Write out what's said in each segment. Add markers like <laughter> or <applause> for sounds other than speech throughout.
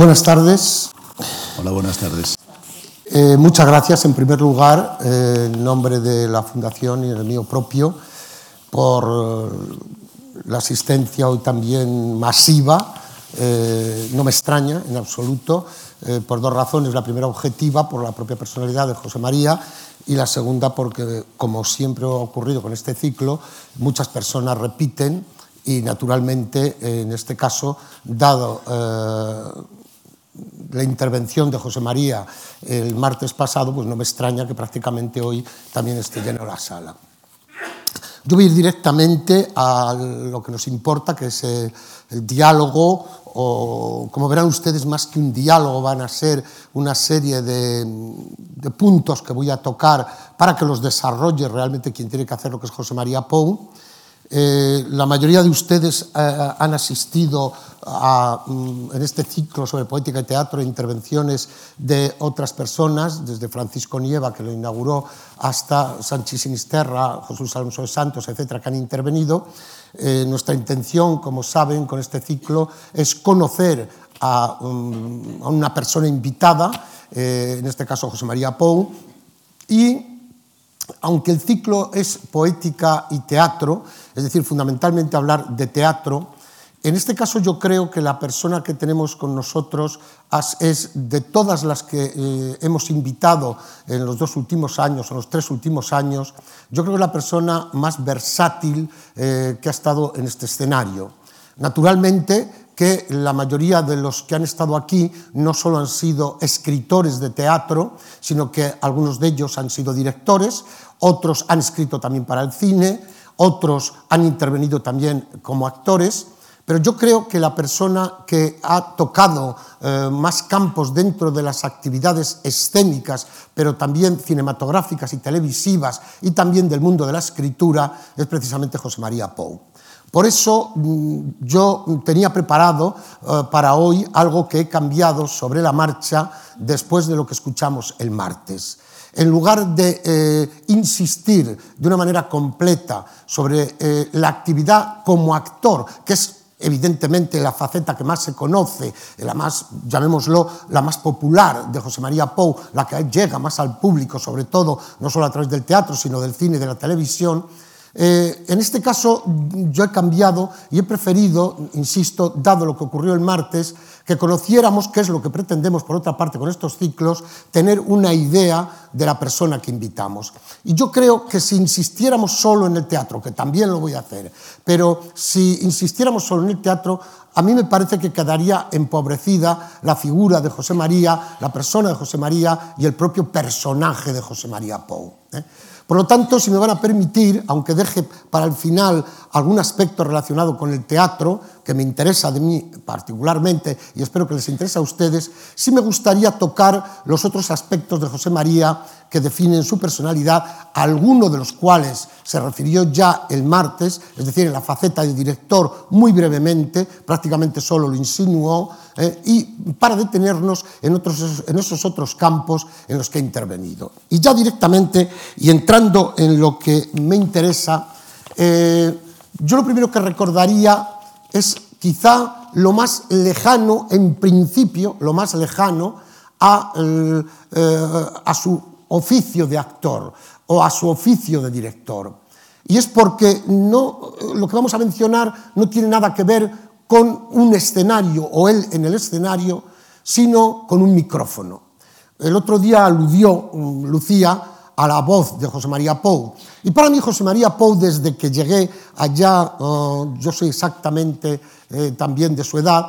Buenas tardes. Hola, buenas tardes. Eh, muchas gracias en primer lugar, eh, en nombre de la Fundación y en el mío propio, por eh, la asistencia hoy también masiva. no me extraña en absoluto, por dos razones. La primera objetiva, por la propia personalidad de José María, y la segunda porque, como siempre ha ocurrido con este ciclo, muchas personas repiten y naturalmente, en este caso, dado la intervención de José María el martes pasado, pues no me extraña que prácticamente hoy también esté lleno la sala. Yo voy a ir directamente a lo que nos importa, que es el, el diálogo, o como verán ustedes, más que un diálogo, van a ser una serie de, de puntos que voy a tocar para que los desarrolle realmente quien tiene que hacer lo que es José María Pou. Eh, la mayoría de ustedes eh, eh han asistido a, mm, en este ciclo sobre poética y teatro intervenciones de otras personas, desde Francisco Nieva, que lo inauguró, hasta Sánchez Sinisterra, Jesús Alonso de Santos, etcétera, que han intervenido. Eh, nuestra intención, como saben, con este ciclo es conocer a, um, a una persona invitada, eh, en este caso José María Pou, y aunque el ciclo es poética y teatro, es decir, fundamentalmente hablar de teatro, en este caso yo creo que la persona que tenemos con nosotros es de todas las que eh, hemos invitado en los dos últimos años, o los tres últimos años, yo creo que es la persona más versátil eh, que ha estado en este escenario. Naturalmente que la mayoría de los que han estado aquí no solo han sido escritores de teatro, sino que algunos de ellos han sido directores, otros han escrito también para el cine, otros han intervenido también como actores, pero yo creo que la persona que ha tocado eh, más campos dentro de las actividades escénicas, pero también cinematográficas y televisivas, y también del mundo de la escritura, es precisamente José María Pou. Por eso mm, yo tenía preparado eh, para hoy algo que he cambiado sobre la marcha después de lo que escuchamos el martes. En lugar de eh, insistir de una manera completa sobre eh, la actividad como actor, que es evidentemente la faceta que más se conoce, la más, llamémoslo, la más popular de José María Pou, la que llega más al público, sobre todo, no solo a través del teatro, sino del cine y de la televisión, eh, en este caso yo he cambiado y he preferido, insisto, dado lo que ocurrió el martes, que conociéramos qué es lo que pretendemos, por otra parte, con estos ciclos, tener una idea de la persona que invitamos. Y yo creo que si insistiéramos solo en el teatro, que también lo voy a hacer, pero si insistiéramos solo en el teatro, a mí me parece que quedaría empobrecida la figura de José María, la persona de José María y el propio personaje de José María Pou. ¿eh? Por lo tanto, si me van a permitir, aunque deje para el final algún aspecto relacionado con el teatro, que me interesa de mí particularmente y espero que les interese a ustedes, sí me gustaría tocar los otros aspectos de José María que definen su personalidad, alguno de los cuales se refirió ya el martes, es decir, en la faceta de director muy brevemente, prácticamente solo lo insinuó, eh, y para detenernos en, otros, en esos otros campos en los que he intervenido. Y ya directamente, y entrando en lo que me interesa, eh, yo lo primero que recordaría es quizá lo más lejano, en principio, lo más lejano a, eh, a su oficio de actor o a su oficio de director. Y es porque no, lo que vamos a mencionar no tiene nada que ver con un escenario o él en el escenario, sino con un micrófono. El otro día aludió mm, Lucía a la voz de José María Pou. Y para mí José María Pou, desde que llegué allá, uh, yo soy exactamente eh, también de su edad,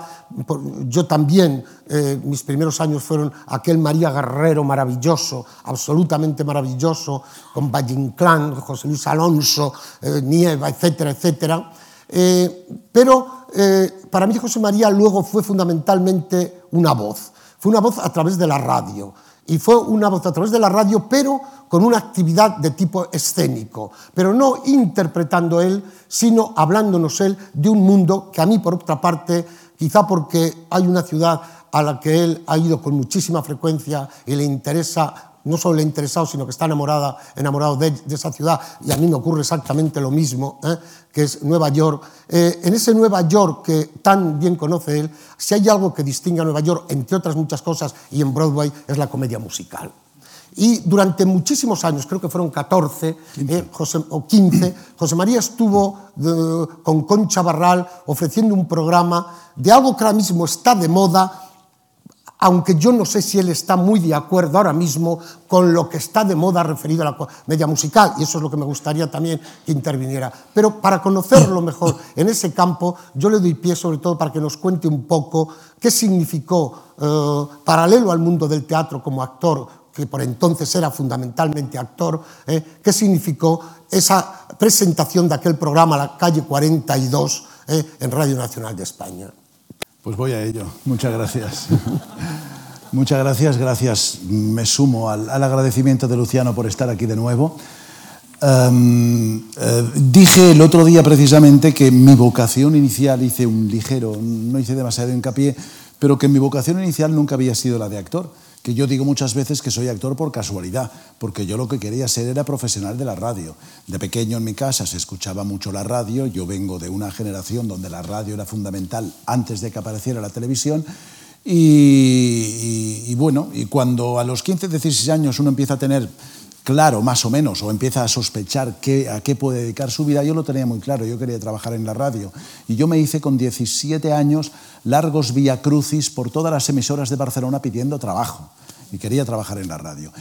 yo también, eh, mis primeros años fueron aquel María Guerrero maravilloso, absolutamente maravilloso, con Vallinclán, José Luis Alonso, eh, Nieva, etcétera, etcétera. Eh, pero eh, para mí José María luego fue fundamentalmente una voz, fue una voz a través de la radio. Y fue una voz a través de la radio, pero con una actividad de tipo escénico, pero no interpretando él, sino hablándonos él de un mundo que a mí, por otra parte, quizá porque hay una ciudad a la que él ha ido con muchísima frecuencia y le interesa no solo le ha interesado, sino que está enamorada, enamorado de, esa ciudad, y a mí me ocurre exactamente lo mismo, ¿eh? que es Nueva York. Eh, en ese Nueva York que tan bien conoce él, si hay algo que distingue a Nueva York, entre otras muchas cosas, y en Broadway, es la comedia musical. Y durante muchísimos años, creo que fueron 14 eh, o 15, José María estuvo con Concha Barral ofreciendo un programa de algo que ahora mismo está de moda, aunque yo no sé si él está muy de acuerdo ahora mismo con lo que está de moda referido a la media musical, y eso es lo que me gustaría también que interviniera. Pero para conocerlo mejor <laughs> en ese campo, yo le doy pie sobre todo para que nos cuente un poco qué significó, eh, paralelo al mundo del teatro como actor, que por entonces era fundamentalmente actor, eh, qué significó esa presentación de aquel programa, La Calle 42, eh, en Radio Nacional de España. Pues voy a ello. Muchas gracias. <laughs> Muchas gracias, gracias. Me sumo al, agradecimiento de Luciano por estar aquí de nuevo. Em, eh, dije el otro día precisamente que mi vocación inicial, hice un ligero, no hice demasiado hincapié, pero que mi vocación inicial nunca había sido la de actor que yo digo muchas veces que soy actor por casualidad, porque yo lo que quería ser era profesional de la radio. De pequeño en mi casa se escuchaba mucho la radio, yo vengo de una generación donde la radio era fundamental antes de que apareciera la televisión, y, y bueno, y cuando a los 15, 16 años uno empieza a tener claro, más o menos, o empieza a sospechar a qué puede dedicar su vida, yo lo tenía muy claro, yo quería trabajar en la radio. Y yo me hice con 17 años largos vía crucis por todas las emisoras de Barcelona pidiendo trabajo. Y quería trabajar en la radio.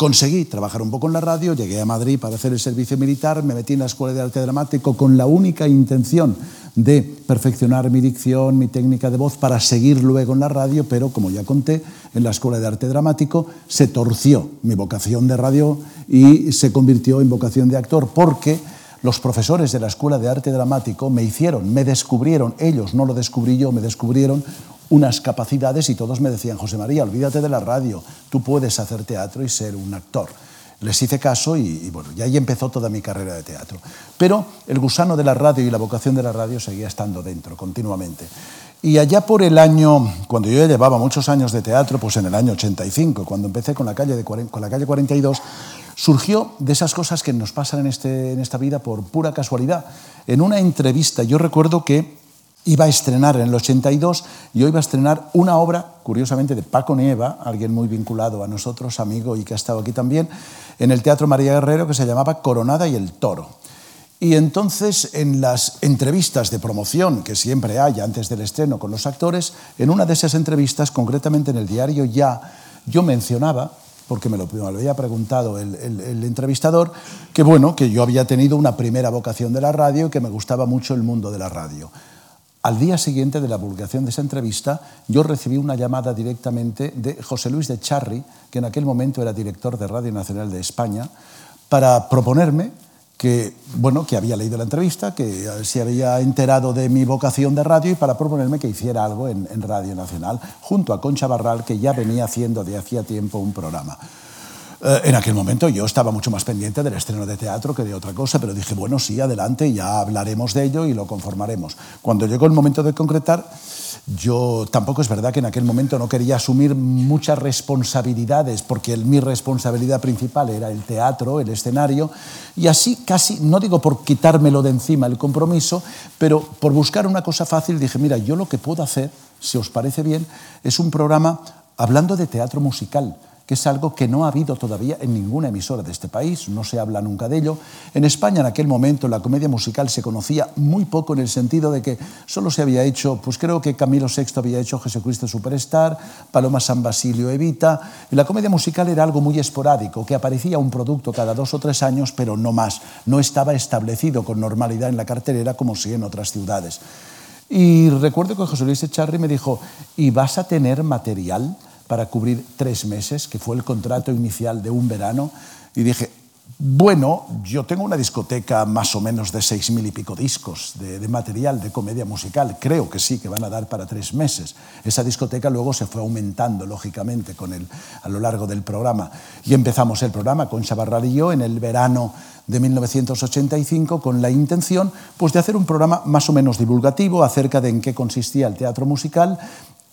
Conseguí trabajar un poco en la radio, llegué a Madrid para hacer el servicio militar, me metí en la Escuela de Arte Dramático con la única intención de perfeccionar mi dicción, mi técnica de voz para seguir luego en la radio, pero como ya conté, en la Escuela de Arte Dramático se torció mi vocación de radio y se convirtió en vocación de actor porque los profesores de la Escuela de Arte Dramático me hicieron, me descubrieron, ellos no lo descubrí yo, me descubrieron unas capacidades y todos me decían, José María, olvídate de la radio, tú puedes hacer teatro y ser un actor. Les hice caso y, bueno, y ahí empezó toda mi carrera de teatro. Pero el gusano de la radio y la vocación de la radio seguía estando dentro continuamente. Y allá por el año, cuando yo llevaba muchos años de teatro, pues en el año 85, cuando empecé con la calle, de, con la calle 42, surgió de esas cosas que nos pasan en, este, en esta vida por pura casualidad. En una entrevista, yo recuerdo que iba a estrenar en el 82, yo iba a estrenar una obra, curiosamente, de Paco Nieva, alguien muy vinculado a nosotros, amigo y que ha estado aquí también, en el Teatro María Guerrero, que se llamaba Coronada y el Toro. Y entonces, en las entrevistas de promoción que siempre hay antes del estreno con los actores, en una de esas entrevistas, concretamente en el diario Ya, yo mencionaba porque me lo, había preguntado el, el, entrevistador, que bueno, que yo había tenido una primera vocación de la radio y que me gustaba mucho el mundo de la radio. Al día siguiente de la publicación de esa entrevista, yo recibí una llamada directamente de José Luis de Charri, que en aquel momento era director de Radio Nacional de España, para proponerme que, bueno, que había leído la entrevista, que se había enterado de mi vocación de radio y para proponerme que hiciera algo en, en Radio Nacional, junto a Concha Barral, que ya venía haciendo de hacía tiempo un programa. Eh, en aquel momento yo estaba mucho más pendiente del estreno de teatro que de otra cosa, pero dije, bueno, sí, adelante, ya hablaremos de ello y lo conformaremos. Cuando llegó el momento de concretar, yo tampoco es verdad que en aquel momento no quería asumir muchas responsabilidades, porque mi responsabilidad principal era el teatro, el escenario, y así casi, no digo por quitármelo de encima el compromiso, pero por buscar una cosa fácil dije, mira, yo lo que puedo hacer, si os parece bien, es un programa hablando de teatro musical que es algo que no ha habido todavía en ninguna emisora de este país, no se habla nunca de ello. En España en aquel momento la comedia musical se conocía muy poco en el sentido de que solo se había hecho, pues creo que Camilo VI había hecho Jesucristo Superstar, Paloma San Basilio Evita, y la comedia musical era algo muy esporádico, que aparecía un producto cada dos o tres años, pero no más, no estaba establecido con normalidad en la cartelera como si en otras ciudades. Y recuerdo que José Luis Echarri me dijo, ¿y vas a tener material? Para cubrir tres meses, que fue el contrato inicial de un verano, y dije, bueno, yo tengo una discoteca más o menos de seis mil y pico discos de, material de comedia musical. Creo que sí, que van a dar para tres meses. Esa discoteca luego se fue aumentando, lógicamente, con el, a lo largo del programa. Y empezamos el programa con Chavarral y yo en el verano de 1985 con la intención pues, de hacer un programa más o menos divulgativo acerca de en qué consistía el teatro musical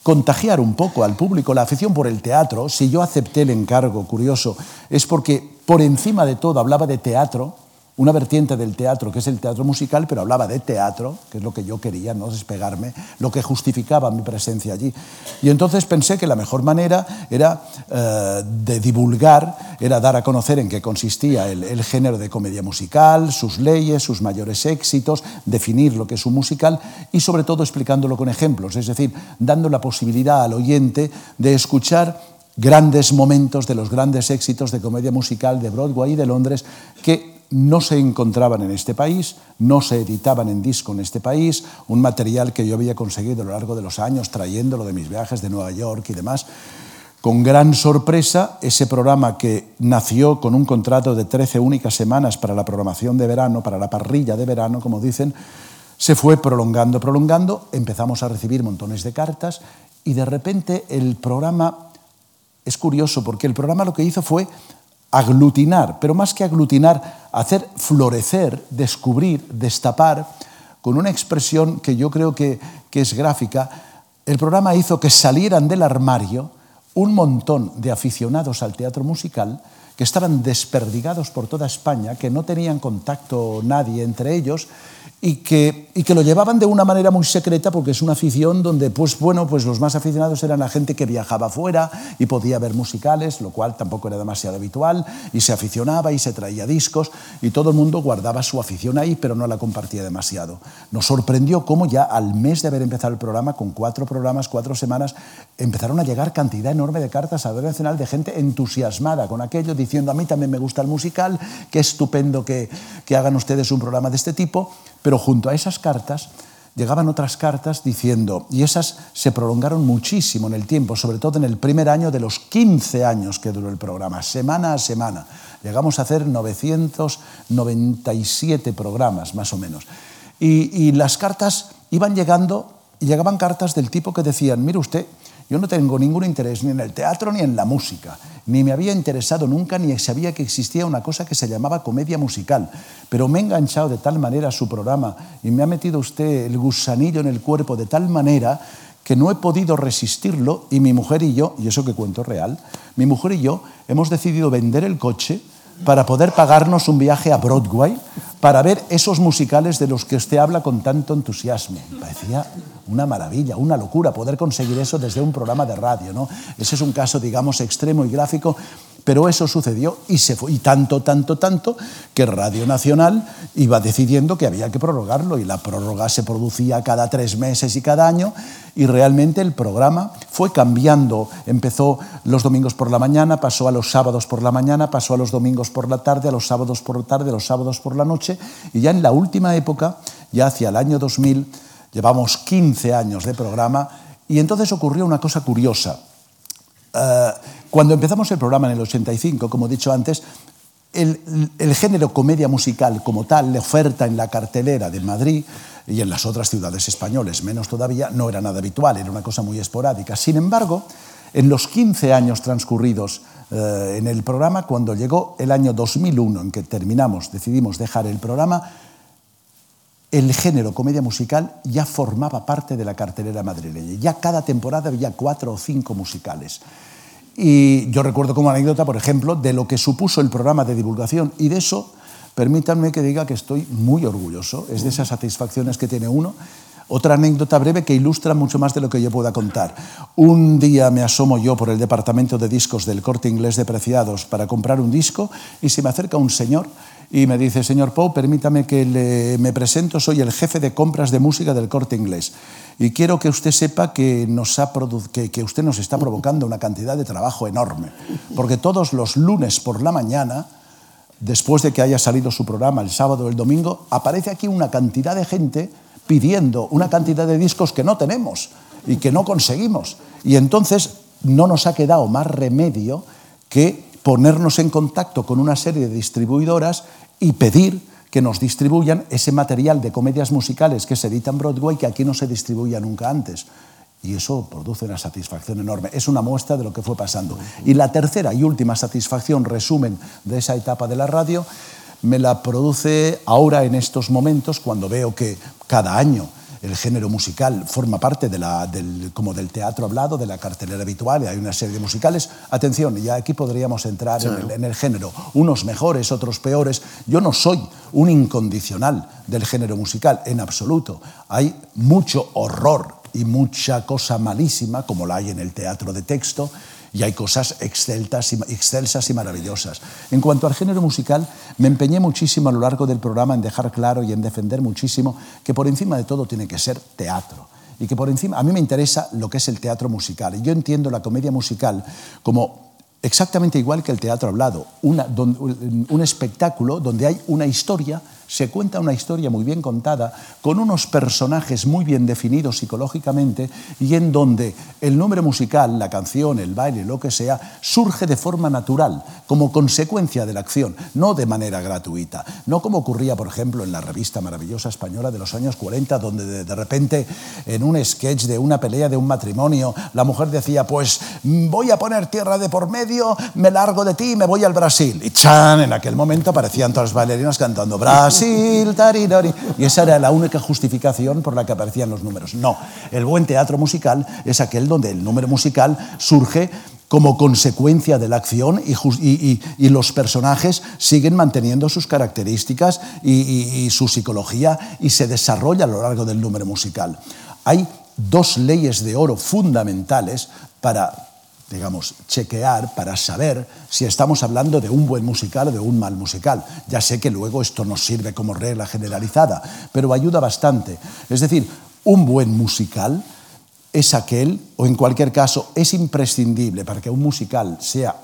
contagiar un poco al público la afición por el teatro. Si yo acepté el encargo, curioso, es porque por encima de todo hablaba de teatro, una vertiente del teatro, que es el teatro musical, pero hablaba de teatro, que es lo que yo quería, no despegarme, lo que justificaba mi presencia allí. Y entonces pensé que la mejor manera era eh, de divulgar, era dar a conocer en qué consistía el, el, género de comedia musical, sus leyes, sus mayores éxitos, definir lo que es un musical y sobre todo explicándolo con ejemplos, es decir, dando la posibilidad al oyente de escuchar grandes momentos de los grandes éxitos de comedia musical de Broadway y de Londres que no se encontraban en este país, no se editaban en disco en este país, un material que yo había conseguido a lo largo de los años trayéndolo de mis viajes de Nueva York y demás. Con gran sorpresa, ese programa que nació con un contrato de 13 únicas semanas para la programación de verano, para la parrilla de verano, como dicen, se fue prolongando, prolongando, empezamos a recibir montones de cartas y de repente el programa, es curioso porque el programa lo que hizo fue aglutinar, pero más que aglutinar, hacer florecer, descubrir, destapar, con una expresión que yo creo que, que es gráfica, el programa hizo que salieran del armario un montón de aficionados al teatro musical que estaban desperdigados por toda España, que no tenían contacto nadie entre ellos y que, y que lo llevaban de una manera muy secreta porque es una afición donde pues, bueno, pues los más aficionados eran la gente que viajaba fuera y podía ver musicales, lo cual tampoco era demasiado habitual, y se aficionaba y se traía discos y todo el mundo guardaba su afición ahí, pero no la compartía demasiado. Nos sorprendió cómo ya al mes de haber empezado el programa, con cuatro programas, cuatro semanas, empezaron a llegar cantidad enorme de cartas a Radio Nacional de gente entusiasmada con aquello, diciendo a mí también me gusta el musical, qué estupendo que, que hagan ustedes un programa de este tipo. Pero junto a esas cartas llegaban otras cartas diciendo, y esas se prolongaron muchísimo en el tiempo, sobre todo en el primer año de los 15 años que duró el programa, semana a semana. Llegamos a hacer 997 programas, más o menos. Y, y las cartas iban llegando, y llegaban cartas del tipo que decían, mire usted, yo no tengo ningún interés ni en el teatro ni en la música, ni me había interesado nunca ni sabía que existía una cosa que se llamaba comedia musical, pero me he enganchado de tal manera a su programa y me ha metido usted el gusanillo en el cuerpo de tal manera que no he podido resistirlo y mi mujer y yo, y eso que cuento real, mi mujer y yo hemos decidido vender el coche para poder pagarnos un viaje a Broadway para ver esos musicales de los que usted habla con tanto entusiasmo. Parecía una maravilla, una locura poder conseguir eso desde un programa de radio. ¿no? Ese es un caso, digamos, extremo y gráfico, pero eso sucedió y se fue. Y tanto, tanto, tanto que Radio Nacional iba decidiendo que había que prorrogarlo y la prórroga se producía cada tres meses y cada año y realmente el programa fue cambiando. Empezó los domingos por la mañana, pasó a los sábados por la mañana, pasó a los domingos por la tarde, a los sábados por la tarde, a los sábados por la noche y ya en la última época, ya hacia el año 2000, llevamos 15 años de programa y entonces ocurrió una cosa curiosa. Uh, cuando empezamos el programa en el 85, como he dicho antes, el, el, género comedia musical como tal, la oferta en la cartelera de Madrid y en las otras ciudades españolas, menos todavía, no era nada habitual, era una cosa muy esporádica. Sin embargo, en los 15 años transcurridos eh, en el programa, cuando llegó el año 2001 en que terminamos, decidimos dejar el programa, el género comedia musical ya formaba parte de la cartelera madrileña. Ya cada temporada había cuatro o cinco musicales. Y yo recuerdo como anécdota, por ejemplo, de lo que supuso el programa de divulgación y de eso, permítanme que diga que estoy muy orgulloso. Es de esas satisfacciones que tiene uno. Otra anécdota breve que ilustra mucho más de lo que yo pueda contar. Un día me asomo yo por el departamento de discos del corte inglés de Preciados para comprar un disco y se me acerca un señor y me dice, señor Poe, permítame que le, me presento, soy el jefe de compras de música del corte inglés. Y quiero que usted sepa que, nos ha que, que usted nos está provocando una cantidad de trabajo enorme. Porque todos los lunes por la mañana, después de que haya salido su programa el sábado o el domingo, aparece aquí una cantidad de gente pidiendo una cantidad de discos que no tenemos y que no conseguimos. Y entonces no nos ha quedado más remedio que ponernos en contacto con una serie de distribuidoras y pedir que nos distribuyan ese material de comedias musicales que se edita en Broadway que aquí no se distribuía nunca antes. Y eso produce una satisfacción enorme. Es una muestra de lo que fue pasando. Y la tercera y última satisfacción, resumen de esa etapa de la radio, me la produce ahora en estos momentos cuando veo que cada año el género musical forma parte de la, del, como del teatro hablado, de la cartelera habitual, y hay una serie de musicales. Atención, ya aquí podríamos entrar en, el, en el género, unos mejores, otros peores. Yo no soy un incondicional del género musical, en absoluto. Hay mucho horror y mucha cosa malísima, como la hay en el teatro de texto, y hay cosas excelsas y, excelsas y maravillosas. En cuanto al género musical, me empeñé muchísimo a lo largo del programa en dejar claro y en defender muchísimo que por encima de todo tiene que ser teatro. Y que por encima, a mí me interesa lo que es el teatro musical. Yo entiendo la comedia musical como exactamente igual que el teatro hablado, un espectáculo donde hay una historia se cuenta una historia muy bien contada, con unos personajes muy bien definidos psicológicamente y en donde el número musical, la canción, el baile, lo que sea, surge de forma natural, como consecuencia de la acción, no de manera gratuita, no como ocurría, por ejemplo, en la revista maravillosa española de los años 40, donde de, repente en un sketch de una pelea de un matrimonio, la mujer decía, pues voy a poner tierra de por medio, me largo de ti y me voy al Brasil. Y chan, en aquel momento aparecían todas las bailarinas cantando Brasil y esa era la única justificación por la que aparecían los números. No, el buen teatro musical es aquel donde el número musical surge como consecuencia de la acción y, los personajes siguen manteniendo sus características y, su psicología y se desarrolla a lo largo del número musical. Hay dos leyes de oro fundamentales para digamos, chequear para saber si estamos hablando de un buen musical o de un mal musical. Ya sé que luego esto no sirve como regla generalizada, pero ayuda bastante. Es decir, un buen musical es aquel, o en cualquier caso, es imprescindible para que un musical sea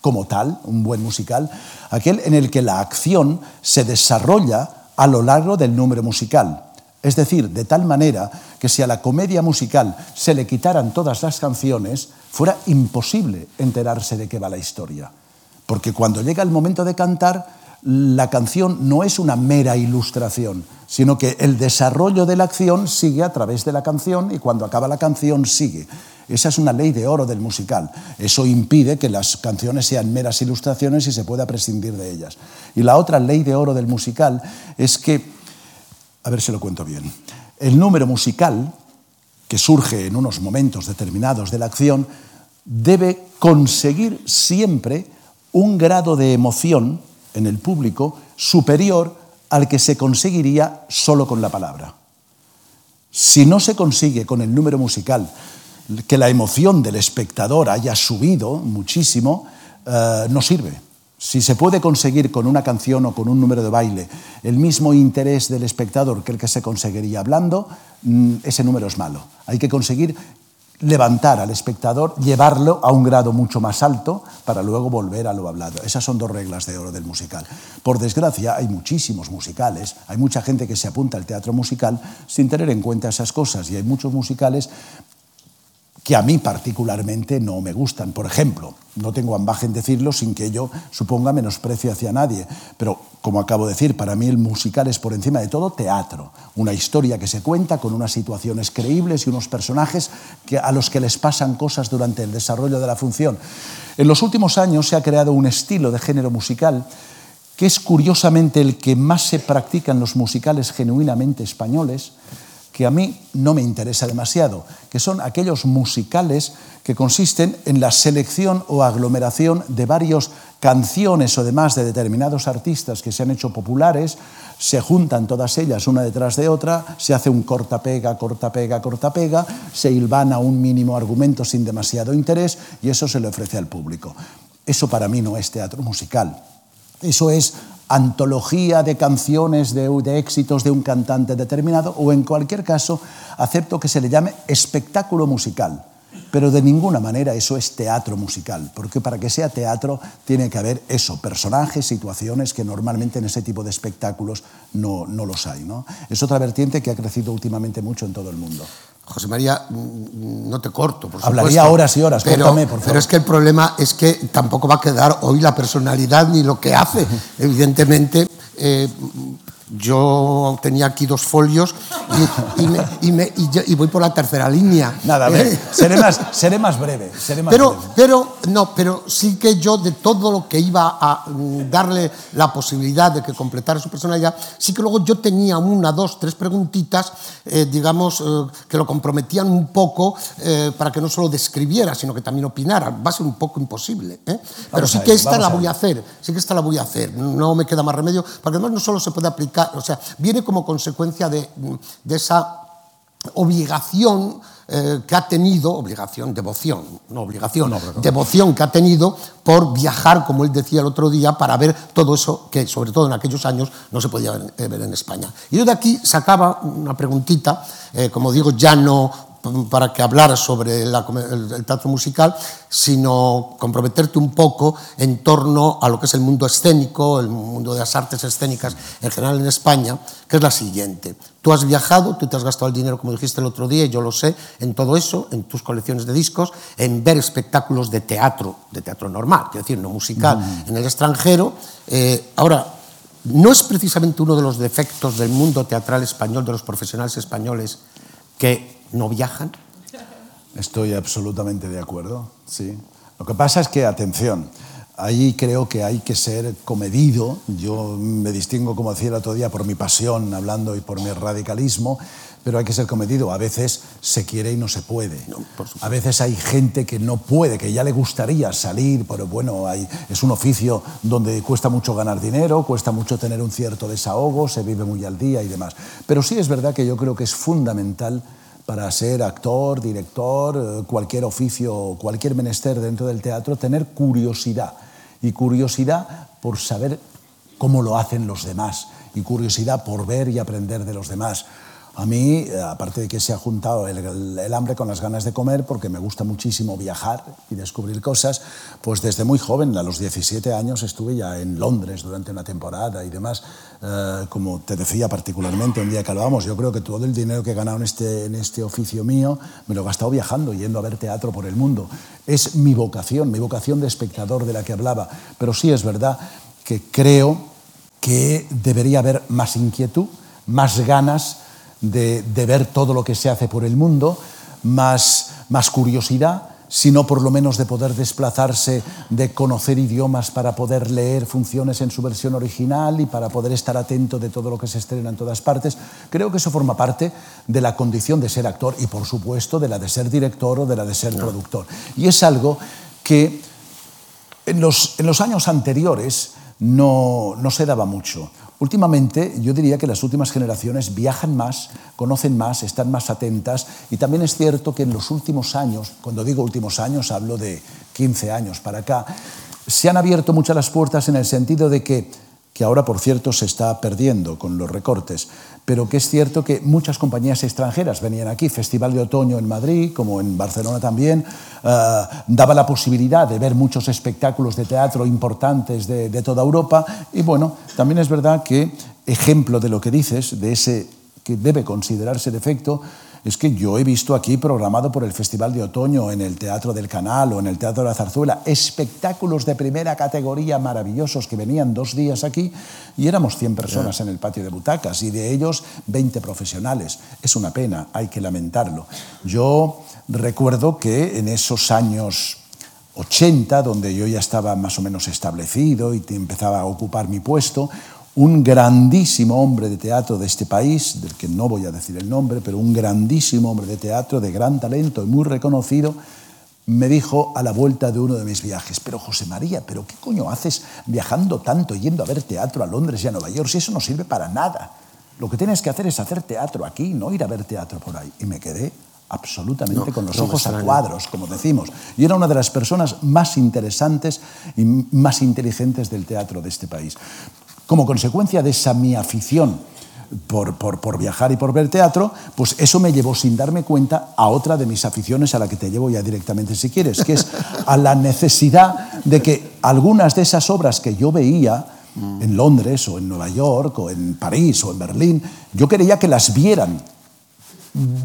como tal, un buen musical, aquel en el que la acción se desarrolla a lo largo del número musical. Es decir, de tal manera que si a la comedia musical se le quitaran todas las canciones, fuera imposible enterarse de qué va la historia. Porque cuando llega el momento de cantar, la canción no es una mera ilustración, sino que el desarrollo de la acción sigue a través de la canción y cuando acaba la canción sigue. Esa es una ley de oro del musical. Eso impide que las canciones sean meras ilustraciones y se pueda prescindir de ellas. Y la otra ley de oro del musical es que a ver si lo cuento bien. El número musical, que surge en unos momentos determinados de la acción, debe conseguir siempre un grado de emoción en el público superior al que se conseguiría solo con la palabra. Si no se consigue con el número musical que la emoción del espectador haya subido muchísimo, eh, no sirve. Si se puede conseguir con una canción o con un número de baile el mismo interés del espectador que el que se conseguiría hablando, mm, ese número es malo. Hay que conseguir levantar al espectador, llevarlo a un grado mucho más alto para luego volver a lo hablado. Esas son dos reglas de oro del musical. Por desgracia, hay muchísimos musicales, hay mucha gente que se apunta al teatro musical sin tener en cuenta esas cosas y hay muchos musicales que a mí particularmente no me gustan. Por ejemplo, no tengo ambaje en decirlo sin que ello suponga menosprecio hacia nadie, pero como acabo de decir, para mí el musical es por encima de todo teatro, una historia que se cuenta con unas situaciones creíbles y unos personajes que, a los que les pasan cosas durante el desarrollo de la función. En los últimos años se ha creado un estilo de género musical que es curiosamente el que más se practica en los musicales genuinamente españoles, que a mí no me interesa demasiado, que son aquellos musicales que consisten en la selección o aglomeración de varias canciones o demás de determinados artistas que se han hecho populares, se juntan todas ellas una detrás de otra, se hace un corta-pega, corta-pega, corta-pega, se hilvana un mínimo argumento sin demasiado interés y eso se le ofrece al público. Eso para mí no es teatro musical. Eso es antología de canciones de, éxitos de un cantante determinado o en cualquier caso acepto que se le llame espectáculo musical. Pero de ninguna manera eso es teatro musical, porque para que sea teatro tiene que haber eso, personajes, situaciones que normalmente en ese tipo de espectáculos no, no los hay. ¿no? Es otra vertiente que ha crecido últimamente mucho en todo el mundo. José María, mm, no te corto, por Hablaría horas y horas, pero, por favor. Pero es que el problema es que tampoco va a quedar hoy la personalidad ni lo que hace. Evidentemente, eh, Yo tenía aquí dos folios y, voy por la tercera línea. Nada, ¿eh? seré, más, <laughs> seré más breve. Seré más pero, breve. pero, no, pero sí que yo de todo lo que iba a mm, darle la posibilidad de que completara su personalidad, sí que luego yo tenía una, dos, tres preguntitas, eh, digamos, eh, que lo comprometían un poco para que no solo describiera, sino que también opinara. Va a ser un poco imposible. Pero sí que esta la voy a hacer, sí que esta la voy a hacer. No me queda más remedio, porque además no solo se puede aplicar o sea, viene como consecuencia de, esa obligación eh, que ha tenido, obligación, devoción, no obligación, devoción que ha tenido por viajar, como él decía el otro día, para ver todo eso que, sobre todo en aquellos años, no se podía ver, en España. Y yo de aquí sacaba una preguntita, eh, como digo, ya no para que hablara sobre el, teatro musical, sino comprometerte un poco en torno a lo que es el mundo escénico, el mundo de las artes escénicas en general en España, que es la siguiente. Tú has viajado, tú te has gastado el dinero, como dijiste el otro día, y yo lo sé, en todo eso, en tus colecciones de discos, en ver espectáculos de teatro, de teatro normal, quiero decir, no musical, en el extranjero. Eh, ahora, no es precisamente uno de los defectos del mundo teatral español, de los profesionales españoles, que no viajan. Estoy absolutamente de acuerdo, sí. Lo que pasa es que, atención, ahí creo que hay que ser comedido. Yo me distingo, como decía el otro día, por mi pasión hablando y por mi radicalismo, pero hay que ser comedido. A veces se quiere y no se puede. a veces hay gente que no puede, que ya le gustaría salir, pero bueno, hay, es un oficio donde cuesta mucho ganar dinero, cuesta mucho tener un cierto desahogo, se vive muy al día y demás. Pero sí es verdad que yo creo que es fundamental para ser actor, director, eh, cualquier oficio, cualquier menester dentro del teatro, tener curiosidad. Y curiosidad por saber cómo lo hacen los demás. Y curiosidad por ver y aprender de los demás. A mí, eh, aparte de que se ha juntado el, hambre con las ganas de comer, porque me gusta muchísimo viajar y descubrir cosas, pues desde muy joven, a los 17 años, estuve ya en Londres durante una temporada y demás. Eh, como te decía particularmente un día que hablábamos, yo creo que todo el dinero que he ganado en este, en este oficio mío me lo he gastado viajando, yendo a ver teatro por el mundo. Es mi vocación, mi vocación de espectador de la que hablaba. Pero sí es verdad que creo que debería haber más inquietud, más ganas de, ver todo lo que se hace por el mundo, más, más curiosidad, sino por lo menos de poder desplazarse, de conocer idiomas para poder leer funciones en su versión original y para poder estar atento de todo lo que se estrena en todas partes. Creo que eso forma parte de la condición de ser actor y, por supuesto, de la de ser director o de la de ser productor. Y es algo que en los, en los años anteriores no, no se daba mucho. Últimamente, yo diría que las últimas generaciones viajan más, conocen más, están más atentas y también es cierto que en los últimos años, cuando digo últimos años hablo de 15 años para acá, se han abierto muchas las puertas en el sentido de que que ahora, por cierto, se está perdiendo con los recortes, pero que es cierto que muchas compañías extranjeras venían aquí, Festival de Otoño en Madrid, como en Barcelona también, eh, daba la posibilidad de ver muchos espectáculos de teatro importantes de, de toda Europa, y bueno, también es verdad que, ejemplo de lo que dices, de ese que debe considerarse defecto, es que yo he visto aquí programado por el Festival de Otoño en el Teatro del Canal o en el Teatro de la Zarzuela espectáculos de primera categoría maravillosos que venían dos días aquí y éramos 100 personas en el patio de butacas y de ellos 20 profesionales. Es una pena, hay que lamentarlo. Yo recuerdo que en esos años 80, donde yo ya estaba más o menos establecido y empezaba a ocupar mi puesto, un grandísimo hombre de teatro de este país, del que no voy a decir el nombre, pero un grandísimo hombre de teatro de gran talento y muy reconocido, me dijo a la vuelta de uno de mis viajes, pero José María, ¿pero qué coño haces viajando tanto, yendo a ver teatro a Londres y a Nueva York, si eso no sirve para nada? Lo que tienes que hacer es hacer teatro aquí, no ir a ver teatro por ahí. Y me quedé absolutamente con los ojos a cuadros, como decimos. Y era una de las personas más interesantes y más inteligentes del teatro de este país. Como consecuencia de esa mi afición por, por, viajar y por ver teatro, pues eso me llevó sin darme cuenta a otra de mis aficiones a la que te llevo ya directamente si quieres, que es a la necesidad de que algunas de esas obras que yo veía en Londres o en Nueva York o en París o en Berlín, yo quería que las vieran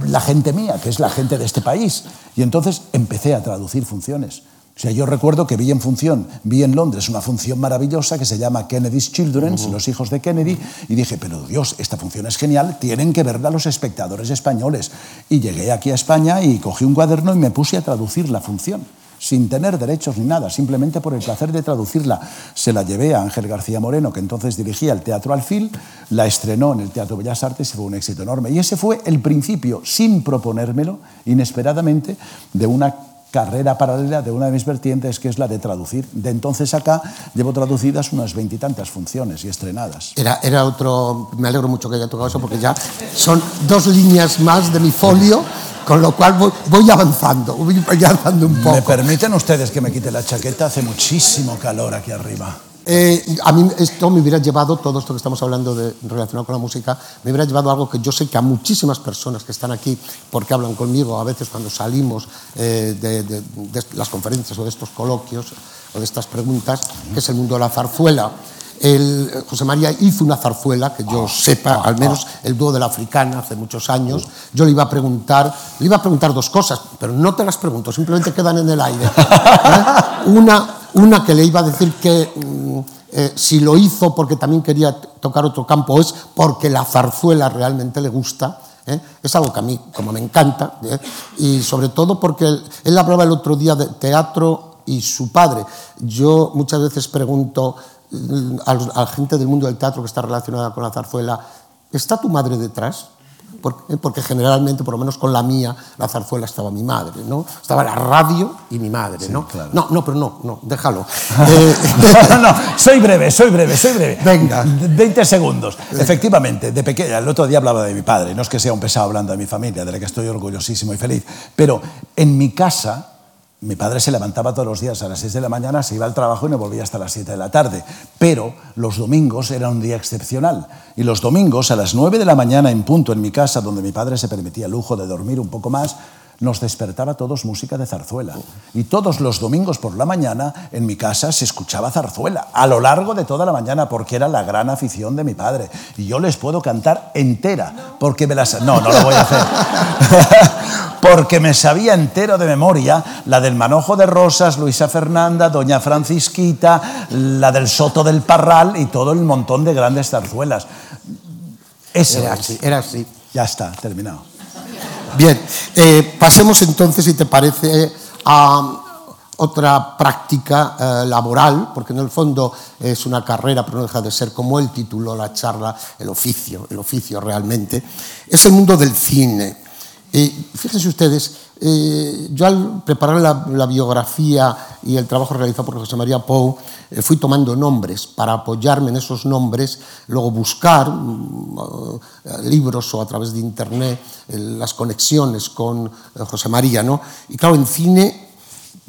la gente mía, que es la gente de este país. Y entonces empecé a traducir funciones O sea, yo recuerdo que vi en función, vi en Londres una función maravillosa que se llama Kennedy's Children, los hijos de Kennedy, y dije, pero Dios, esta función es genial, tienen que verla los espectadores españoles. Y llegué aquí a España y cogí un cuaderno y me puse a traducir la función sin tener derechos ni nada, simplemente por el placer de traducirla. Se la llevé a Ángel García Moreno, que entonces dirigía el Teatro Alfil, la estrenó en el Teatro Bellas Artes y fue un éxito enorme. Y ese fue el principio, sin proponérmelo, inesperadamente, de una carrera paralela de una de mis vertientes, que es la de traducir. De entonces acá llevo traducidas unas veintitantas funciones y estrenadas. Era, era otro, me alegro mucho que haya tocado eso, porque ya son dos líneas más de mi folio, con lo cual voy, voy avanzando, voy avanzando un poco. ¿Me permiten ustedes que me quite la chaqueta? Hace muchísimo calor aquí arriba. Eh, a mí esto me hubiera llevado, todo esto que estamos hablando de, relacionado con la música, me hubiera llevado a algo que yo sé que a muchísimas personas que están aquí, porque hablan conmigo a veces cuando salimos eh, de, las conferencias o de estos coloquios o de estas preguntas, que es el mundo de la zarzuela. El, José María hizo una zarzuela, que yo sepa, al menos el dúo de la africana hace muchos años. Yo le iba a preguntar, le iba a preguntar dos cosas, pero no te las pregunto, simplemente quedan en el aire. <laughs> ¿Eh? Una, una que le iba a decir que mm, eh, si lo hizo porque también quería tocar otro campo es porque la zarzuela realmente le gusta. ¿eh? Es algo que a mí como me encanta ¿eh? y sobre todo porque él, hablaba el otro día de teatro y su padre. Yo muchas veces pregunto mm, a la gente del mundo del teatro que está relacionada con la zarzuela, ¿está tu madre detrás? porque generalmente, por lo menos con la mía, la zarzuela estaba mi madre, ¿no? Estaba la radio y mi madre, sí, ¿no? Claro. No, no, pero no, no, déjalo. <laughs> eh... no, no, soy breve, soy breve, soy breve. Venga. 20 segundos. Venga. Efectivamente, de pequeña, el otro día hablaba de mi padre, no es que sea un pesado hablando de mi familia, de la que estoy orgullosísimo y feliz, pero en mi casa mi padre se levantaba todos los días a las 6 de la mañana, se iba al trabajo y no volvía hasta las 7 de la tarde. Pero los domingos era un día excepcional. Y los domingos a las 9 de la mañana en punto en mi casa, donde mi padre se permitía el lujo de dormir un poco más, nos despertaba todos música de zarzuela. Y todos los domingos por la mañana en mi casa se escuchaba zarzuela, a lo largo de toda la mañana, porque era la gran afición de mi padre. Y yo les puedo cantar entera, porque me las... No, no lo voy a hacer. <laughs> porque me sabía entero de memoria la del Manojo de Rosas, Luisa Fernanda, Doña Francisquita, la del Soto del Parral y todo el montón de grandes zarzuelas. Ese era así, era así. Ya está, terminado. Bien, eh, pasemos entonces, si te parece, a otra práctica eh, laboral, porque en el fondo es una carrera, pero no deja de ser, como él tituló la charla, el oficio, el oficio realmente, es el mundo del cine. fíjense ustedes, eh, yo al preparar la, biografía y el trabajo realizado por José María Pou, eh, fui tomando nombres para apoyarme en esos nombres, luego buscar mm, eh, libros o a través de internet las conexiones con José María. ¿no? Y claro, en cine,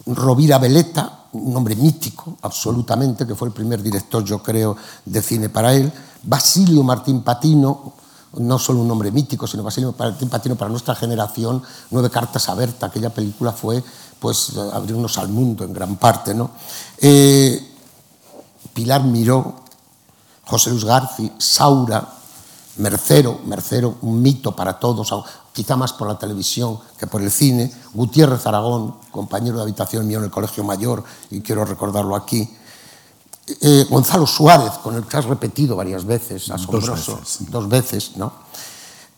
Rovira Veleta, un hombre mítico, absolutamente, que fue el primer director, yo creo, de cine para él, Basilio Martín Patino, no solo un nombre mítico, sino Basilio Patino para nuestra generación, Nueve cartas a Berta, aquella película fue pues abrirnos al mundo en gran parte. ¿no? Eh, Pilar Miró, José Luis Garci, Saura, Mercero, Mercero, un mito para todos, quizá más por la televisión que por el cine, Gutiérrez Aragón, compañero de habitación mío en el Colegio Mayor, y quiero recordarlo aquí, eh, Gonzalo Suárez, con el que has repetido varias veces, asombroso, dos veces, ¿no?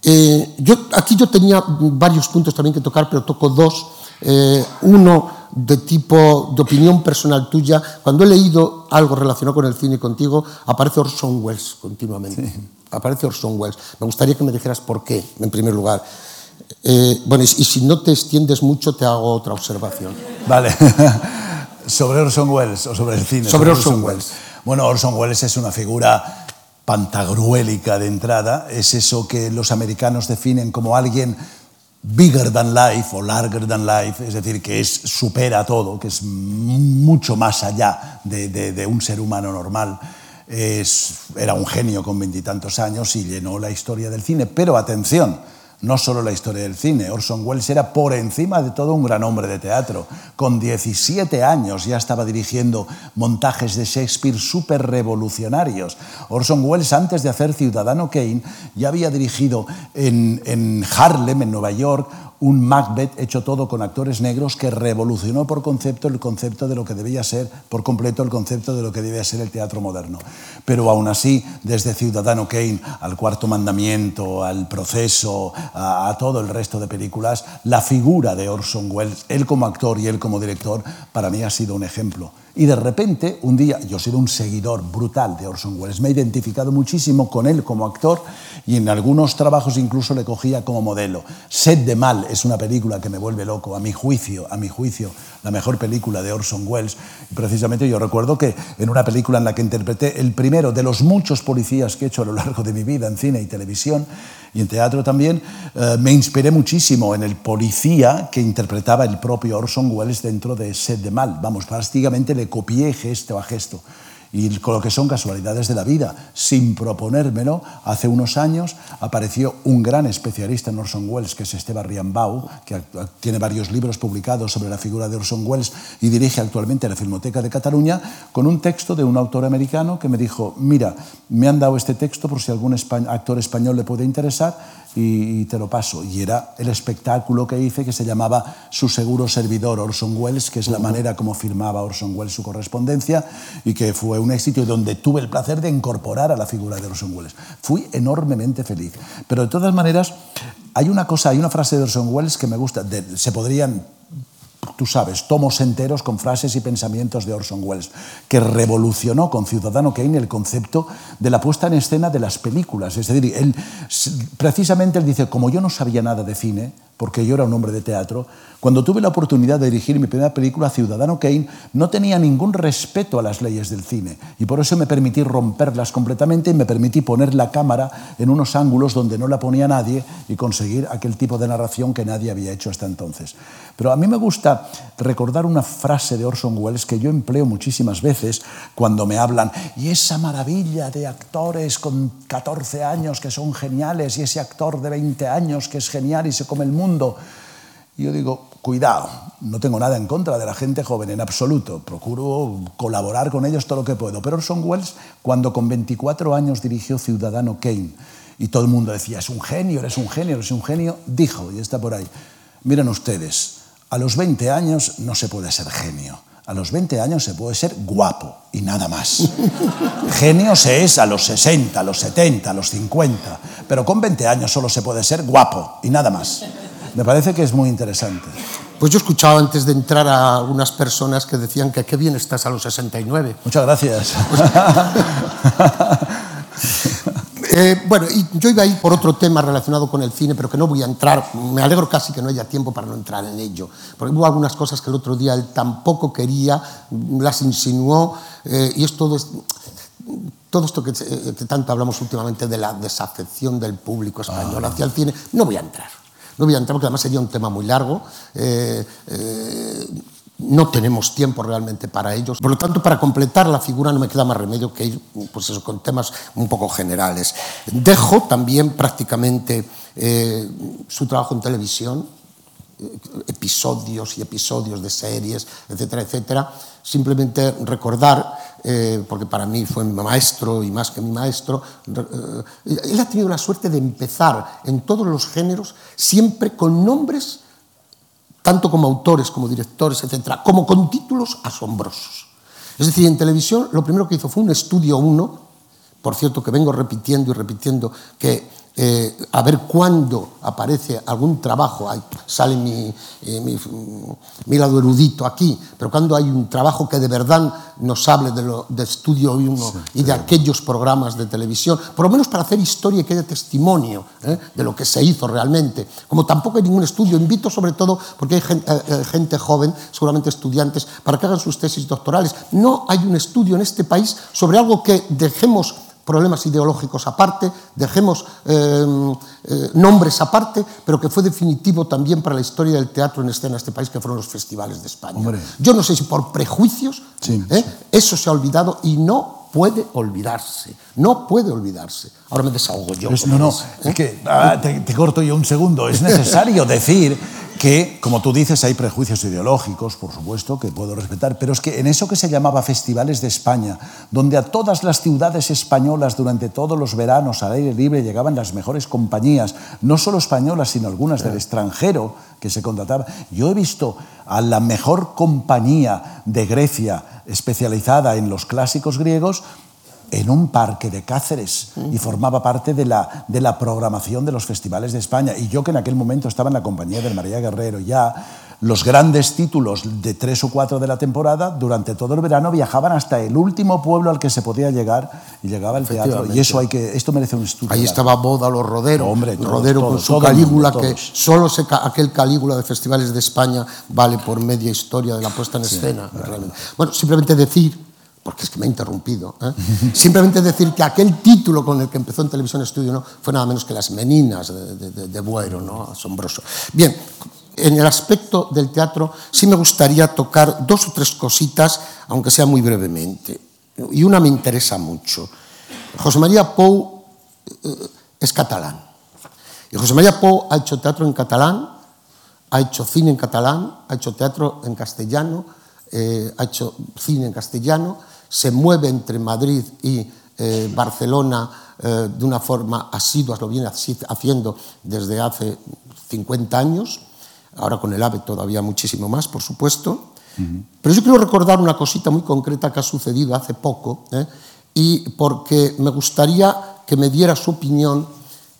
Eh, yo, aquí yo tenía varios puntos también que tocar, pero toco dos. Eh, uno de tipo de opinión personal tuya. Cuando he leído algo relacionado con el cine contigo, aparece Orson Welles continuamente. Aparece Orson Welles. Me gustaría que me dijeras por qué, en primer lugar. bueno, y, y si no te extiendes mucho, te hago otra observación. Vale. <laughs> ¿Sobre Orson Welles o sobre el cine? Sobre, Orson, Welles. Bueno, Orson Welles es una figura pantagruélica de entrada. Es eso que los americanos definen como alguien bigger than life o larger than life, es decir, que es, supera todo, que es mucho más allá de, un ser humano normal. Es, era un genio con veintitantos años y llenó la historia del cine. Pero atención, no solo la historia del cine. Orson Welles era por encima de todo un gran hombre de teatro. Con 17 años ya estaba dirigiendo montajes de Shakespeare súper revolucionarios. Orson Welles, antes de hacer Ciudadano Kane, ya había dirigido en, en Harlem, en Nueva York, un Macbeth hecho todo con actores negros que revolucionó por concepto el concepto de lo que debía ser, por completo el concepto de lo que debía ser el teatro moderno. Pero aún así, desde Ciudadano Kane al Cuarto Mandamiento, al Proceso, a, a todo el resto de películas, la figura de Orson Welles, él como actor y él como director, para mí ha sido un ejemplo. Y de repente, un día, yo he sido un seguidor brutal de Orson Welles, me he identificado muchísimo con él como actor y en algunos trabajos incluso le cogía como modelo. Sed de Mal es una película que me vuelve loco, a mi juicio, a mi juicio, la mejor película de Orson Welles. Precisamente yo recuerdo que en una película en la que interpreté el primero de los muchos policías que he hecho a lo largo de mi vida en cine y televisión, y en teatro también, eh, me inspiré muchísimo en el policía que interpretaba el propio Orson Welles dentro de Sed de Mal. Vamos, prácticamente le copié gesto a gesto y con lo que son casualidades de la vida. Sin proponérmelo, hace unos años apareció un gran especialista en Orson Welles, que es Esteban Riambau, que tiene varios libros publicados sobre la figura de Orson Welles y dirige actualmente la Filmoteca de Cataluña, con un texto de un autor americano que me dijo, mira, me han dado este texto por si algún actor español le puede interesar y, te lo paso. Y era el espectáculo que hice que se llamaba Su seguro servidor Orson Welles, que es la manera como firmaba Orson Welles su correspondencia y que fue un éxito y donde tuve el placer de incorporar a la figura de Orson Welles. Fui enormemente feliz. Pero de todas maneras, hay una cosa, hay una frase de Orson Welles que me gusta, se podrían tú sabes, tomos enteros con frases y pensamientos de Orson Welles, que revolucionó con Ciudadano Kane el concepto de la puesta en escena de las películas. Es decir, él, precisamente él dice, como yo no sabía nada de cine, porque yo era un hombre de teatro, cuando tuve la oportunidad de dirigir mi primera película, Ciudadano Kane, no tenía ningún respeto a las leyes del cine y por eso me permití romperlas completamente y me permití poner la cámara en unos ángulos donde no la ponía nadie y conseguir aquel tipo de narración que nadie había hecho hasta entonces. Pero a mí me gusta recordar una frase de Orson Welles que yo empleo muchísimas veces cuando me hablan y esa maravilla de actores con 14 años que son geniales y ese actor de 20 años que es genial y se come el mundo. Y yo digo, cuidado, no tengo nada en contra de la gente joven en absoluto, procuro colaborar con ellos todo lo que puedo. Pero Orson Welles, cuando con 24 años dirigió Ciudadano Kane, y todo el mundo decía, es un genio, eres un genio, eres un genio, dijo, y está por ahí, miren ustedes, a los 20 años no se puede ser genio. A los 20 años se puede ser guapo y nada más. <laughs> Genio se es a los 60, a los 70, a los 50, pero con 20 años solo se puede ser guapo y nada más. Me parece que es muy interesante. Pues yo he escuchado antes de entrar a algunas personas que decían que qué bien estás a los 69. Muchas gracias. <laughs> Eh, bueno, y yo iba a ir por otro tema relacionado con el cine, pero que no voy a entrar. Me alegro casi que no haya tiempo para no entrar en ello. Porque hubo algunas cosas que el otro día él tampoco quería, las insinuó, eh, y es todo, todo esto que, eh, que, tanto hablamos últimamente de la desafección del público español ah. hacia el cine. No voy a entrar. No voy a entrar porque además sería un tema muy largo. Eh, eh, no tenemos tiempo realmente para ellos. Por lo tanto, para completar la figura no me queda más remedio que ir pues con temas un poco generales. Dejo también prácticamente eh, su trabajo en televisión, episodios y episodios de series, etcétera, etcétera. Simplemente recordar, eh, porque para mí fue mi maestro y más que mi maestro, eh, él ha tenido la suerte de empezar en todos los géneros siempre con nombres, tanto como autores, como directores, etcétera, como con títulos asombrosos. Es decir, en televisión lo primero que hizo fue un estudio 1, por cierto que vengo repitiendo y repitiendo que eh, a ver cuándo aparece algún trabajo, sale mi, eh, mi, lado erudito aquí, pero cuando hay un trabajo que de verdad nos hable de, lo, de Estudio 1 y de aquellos programas de televisión, por lo menos para hacer historia y que haya testimonio ¿eh? de lo que se hizo realmente. Como tampoco hay ningún estudio, invito sobre todo, porque hay gente, gente joven, seguramente estudiantes, para que hagan sus tesis doctorales. No hay un estudio en este país sobre algo que dejemos problemas ideológicos aparte, dejemos eh, eh, nombres aparte, pero que fue definitivo también para la historia del teatro en escena de este país, que fueron los festivales de España. Hombre. Yo no sé si por prejuicios sí, eh, sí. eso se ha olvidado y no puede olvidarse, no puede olvidarse. Ahora me desahogo yo. Es, no, no, es que ah, te, te corto yo un segundo. Es necesario <laughs> decir que, como tú dices, hay prejuicios ideológicos, por supuesto, que puedo respetar, pero es que en eso que se llamaba Festivales de España, donde a todas las ciudades españolas durante todos los veranos al aire libre llegaban las mejores compañías, no solo españolas, sino algunas del extranjero que se contrataban, yo he visto a la mejor compañía de Grecia especializada en los clásicos griegos en un parque de Cáceres y formaba parte de la, de la programación de los festivales de España. Y yo que en aquel momento estaba en la compañía del María Guerrero ya, los grandes títulos de tres o cuatro de la temporada, durante todo el verano viajaban hasta el último pueblo al que se podía llegar y llegaba el teatro. Y eso hay que, esto merece un estudio. Ahí estaba Boda, los Rodero, no, hombre, todos, Rodero todos, con su Calígula, mundo, que solo se, aquel Calígula de festivales de España vale por media historia de la puesta en sí, escena. Realmente. Bueno, simplemente decir porque es que me ha interrumpido, ¿eh? <laughs> simplemente decir que aquel título con el que empezó en Televisión Estudio ¿no? fue nada menos que Las Meninas de, de, de Buero, ¿no? asombroso. Bien, en el aspecto del teatro sí me gustaría tocar dos o tres cositas, aunque sea muy brevemente. Y una me interesa mucho. José María Pou eh, es catalán. Y José María Pou ha hecho teatro en catalán, ha hecho cine en catalán, ha hecho teatro en castellano, eh, ha hecho cine en castellano, se mueve entre Madrid y eh, Barcelona eh, de una forma asidua, lo viene haciendo desde hace 50 años, ahora con el AVE todavía muchísimo más, por supuesto. Pero yo quiero recordar una cosita muy concreta que ha sucedido hace poco, y porque me gustaría que me diera su opinión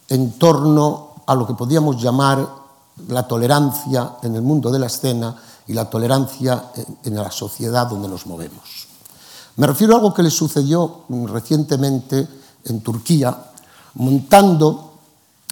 en torno a lo que podríamos llamar la tolerancia en el mundo de la escena y la tolerancia en la sociedad donde nos movemos. Me refiero a algo que le sucedió recientemente en Turquía, montando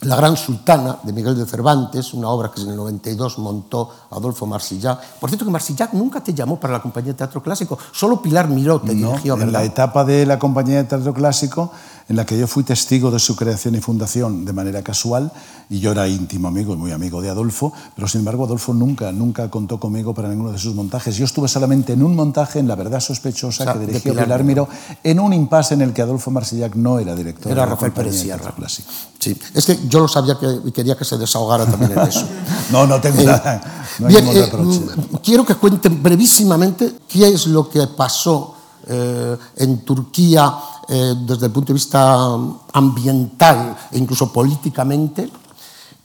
La Gran Sultana de Miguel de Cervantes, una obra que en el 92 montó Adolfo Marsillac. Por cierto, que Marsillac nunca te llamó para la compañía de teatro clásico, solo Pilar Miró te no, dirigió. En la etapa de la compañía de teatro clásico, en la que yo fui testigo de su creación y fundación de manera casual, y yo era íntimo amigo y muy amigo de Adolfo, pero sin embargo Adolfo nunca, nunca contó conmigo para ninguno de sus montajes. Yo estuve solamente en un montaje, en La Verdad Sospechosa, que dirigió Pilar, Miró, en un impasse en el que Adolfo Marsillac no era director era de la Rafael Pérez Clásico. Sí, es que yo lo sabía que, y quería que se desahogara también en eso. <laughs> no, no tengo eh, nada. No bien, eh, quiero que cuenten brevísimamente qué es lo que pasó eh, en Turquía desde el punto de vista ambiental e incluso políticamente,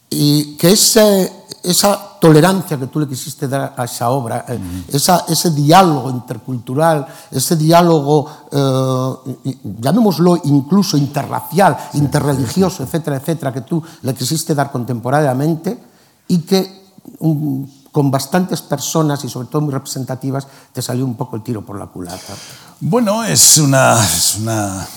y que ese, esa tolerancia que tú le quisiste dar a esa obra, eh, esa, ese diálogo intercultural, ese diálogo, eh, llamémoslo incluso interracial, interreligioso, etcétera, etcétera, que tú le quisiste dar contemporáneamente y que con bastantes personas y sobre todo muy representativas te salió un poco el tiro por la culata. Bueno, es una... Es una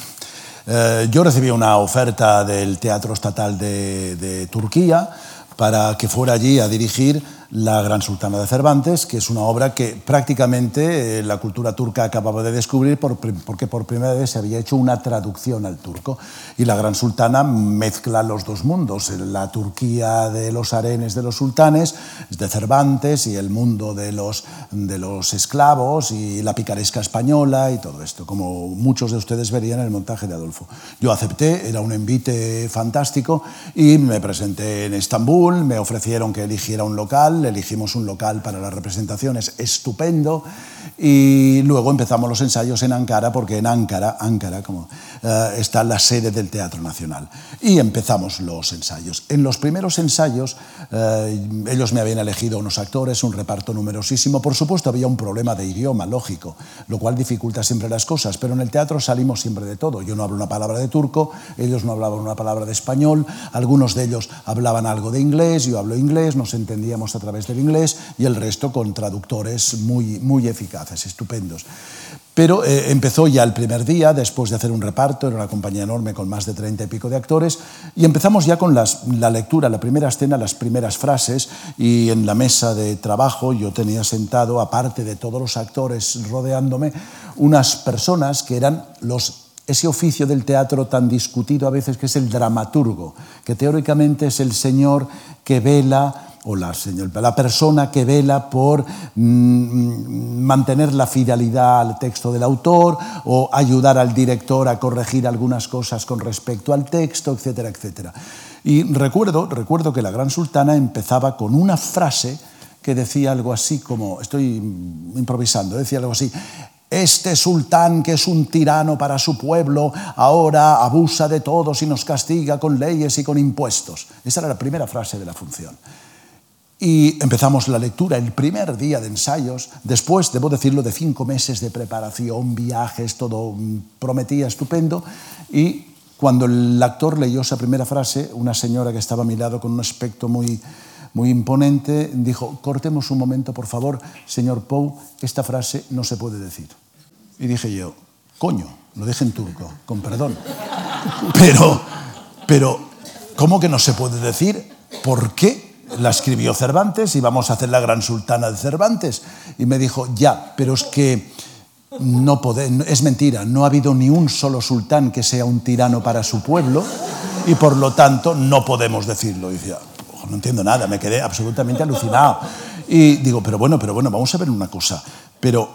eh, yo recibí una oferta del Teatro Estatal de, de Turquía para que fuera allí a dirigir la Gran Sultana de Cervantes, que es una obra que prácticamente eh, la cultura turca acababa de descubrir porque por primera vez se había hecho una traducción al turco. Y la Gran Sultana mezcla los dos mundos, la Turquía de los arenes de los sultanes, de Cervantes, y el mundo de los, de los esclavos, y la picaresca española, y todo esto, como muchos de ustedes verían en el montaje de Adolfo. Yo acepté, era un envite fantástico, y me presenté en Estambul, me ofrecieron que eligiera un local, elegimos un local para las representaciones estupendo y luego empezamos los ensayos en Ankara, porque en Ankara, Ankara como, eh, está la sede del Teatro Nacional. Y empezamos los ensayos. En los primeros ensayos, eh, ellos me habían elegido unos actores, un reparto numerosísimo. Por supuesto, había un problema de idioma, lógico, lo cual dificulta siempre las cosas, pero en el teatro salimos siempre de todo. Yo no hablo una palabra de turco, ellos no hablaban una palabra de español, algunos de ellos hablaban algo de inglés, yo hablo inglés, nos entendíamos a través del inglés y el resto con traductores muy, muy eficaces, estupendos. Pero eh, empezó ya el primer día, después de hacer un reparto, era una compañía enorme con más de treinta y pico de actores, y empezamos ya con las, la lectura, la primera escena, las primeras frases, y en la mesa de trabajo yo tenía sentado, aparte de todos los actores rodeándome, unas personas que eran los ese oficio del teatro tan discutido a veces que es el dramaturgo, que teóricamente es el señor que vela o la, la persona que vela por mm, mantener la fidelidad al texto del autor o ayudar al director a corregir algunas cosas con respecto al texto, etcétera, etcétera. Y recuerdo, recuerdo que la gran sultana empezaba con una frase que decía algo así como, estoy improvisando, decía algo así, este sultán que es un tirano para su pueblo, ahora abusa de todos y nos castiga con leyes y con impuestos. Esa era la primera frase de la función. Y empezamos la lectura el primer día de ensayos, después, debo decirlo, de cinco meses de preparación, viajes, todo prometía estupendo. Y cuando el actor leyó esa primera frase, una señora que estaba a mi lado con un aspecto muy, muy imponente dijo, cortemos un momento, por favor, señor Pou, esta frase no se puede decir. Y dije yo, coño, lo dije en turco, con perdón. <laughs> Pero, pero, ¿cómo que no se puede decir? ¿Por qué? La escribió Cervantes y vamos a hacer la gran sultana de Cervantes. Y me dijo, ya, pero es que no es mentira, no ha habido ni un solo sultán que sea un tirano para su pueblo y por lo tanto no podemos decirlo. Y decía, no entiendo nada, me quedé absolutamente alucinado. Y digo, pero bueno, pero bueno, vamos a ver una cosa. Pero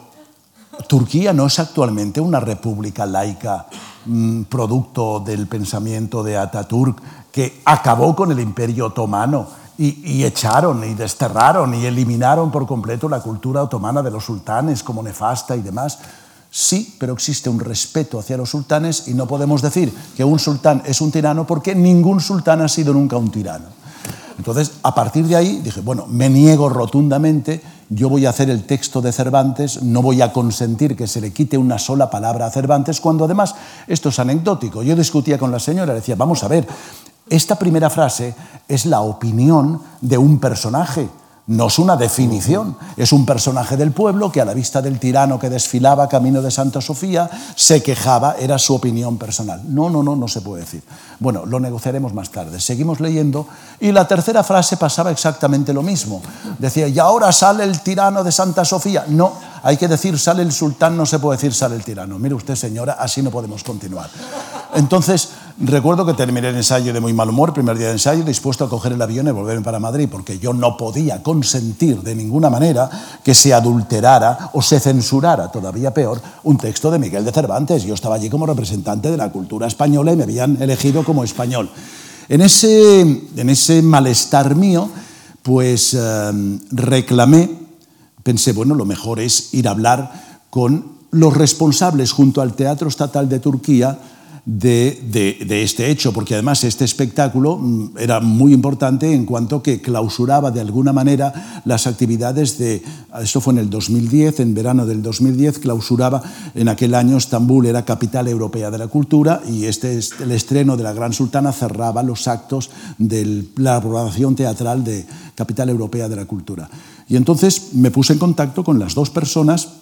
Turquía no es actualmente una república laica mm, producto del pensamiento de Ataturk que acabó con el imperio otomano y, echaron y desterraron y eliminaron por completo la cultura otomana de los sultanes como nefasta y demás. Sí, pero existe un respeto hacia los sultanes y no podemos decir que un sultán es un tirano porque ningún sultán ha sido nunca un tirano. Entonces, a partir de ahí dije, bueno, me niego rotundamente, yo voy a hacer el texto de Cervantes, no voy a consentir que se le quite una sola palabra a Cervantes, cuando además esto es anecdótico. Yo discutía con la señora, decía, vamos a ver, esta primera frase es la opinión de un personaje, no es una definición. Es un personaje del pueblo que a la vista del tirano que desfilaba camino de Santa Sofía se quejaba, era su opinión personal. No, no, no, no se puede decir. Bueno, lo negociaremos más tarde. Seguimos leyendo y la tercera frase pasaba exactamente lo mismo. Decía, y ahora sale el tirano de Santa Sofía. No, hay que decir sale el sultán, no se puede decir sale el tirano. Mire usted, señora, así no podemos continuar. Entonces, recuerdo que terminé el ensayo de muy mal humor, primer día de ensayo, dispuesto a coger el avión y volverme para Madrid, porque yo no podía consentir de ninguna manera que se adulterara o se censurara, todavía peor, un texto de Miguel de Cervantes. Yo estaba allí como representante de la cultura española y me habían elegido como español. En ese, en ese malestar mío, pues eh, reclamé, pensé, bueno, lo mejor es ir a hablar con los responsables junto al Teatro Estatal de Turquía de, este hecho, porque además este espectáculo mm, era muy importante en cuanto que clausuraba de alguna manera las actividades de, esto fue en el 2010, en verano del 2010, clausuraba en aquel año Estambul era capital europea de la cultura y este, el estreno de la Gran Sultana cerraba los actos de la programación teatral de capital europea de la cultura. Y entonces me puse en contacto con las dos personas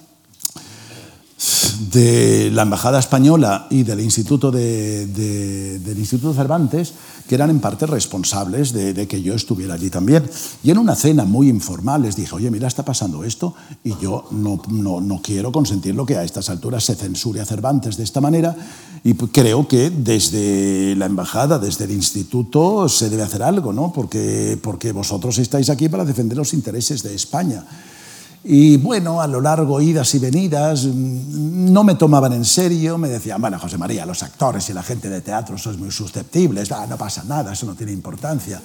de la Embajada Española y del Instituto, de, del Instituto Cervantes, que eran en parte responsables de, que yo estuviera allí también. Y en una cena muy informal les dije, oye, mira, está pasando esto y yo no, no, no quiero consentir lo que a estas alturas se censure a Cervantes de esta manera y creo que desde la Embajada, desde el Instituto, se debe hacer algo, ¿no? Porque, porque vosotros estáis aquí para defender los intereses de España. Y bueno, a lo largo, idas y venidas, mm, no me tomaban en serio, me decían, bueno, José María, los actores y la gente de teatro sois muy susceptibles, ah, no pasa nada, eso no tiene importancia.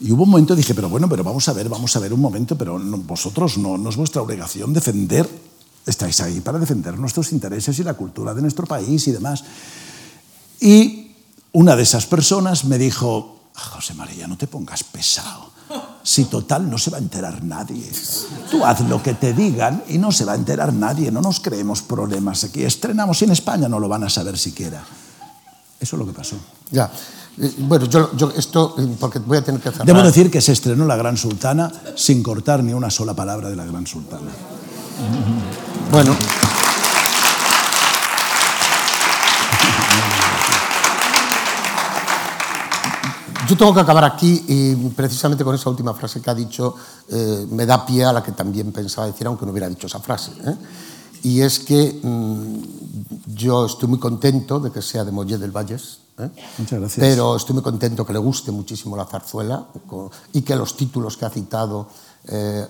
Y hubo un momento dije, pero bueno, pero vamos a ver, vamos a ver un momento, pero vosotros no, no es vuestra obligación defender, estáis ahí para defender nuestros intereses y la cultura de nuestro país y demás. Y una de esas personas me dijo, José María, no te pongas pesado Si total no se va a enterar nadie. Tú haz lo que te digan y no se va a enterar nadie. No nos creemos problemas aquí. Estrenamos y en España no lo van a saber siquiera. Eso es lo que pasó. Ya. Eh, bueno, yo, yo, esto, eh, porque voy a tener que cerrar. Debo decir que se estrenó La Gran Sultana sin cortar ni una sola palabra de La Gran Sultana. Bueno. Yo tengo que acabar aquí y precisamente con esa última frase que ha dicho eh, me da pie a la que también pensaba decir, aunque no hubiera dicho esa frase. ¿eh? Y es que mm, yo estoy muy contento de que sea de Moller del Valles. ¿Eh? Muchas gracias. Pero estoy muy contento que le guste muchísimo la zarzuela y que los títulos que ha citado,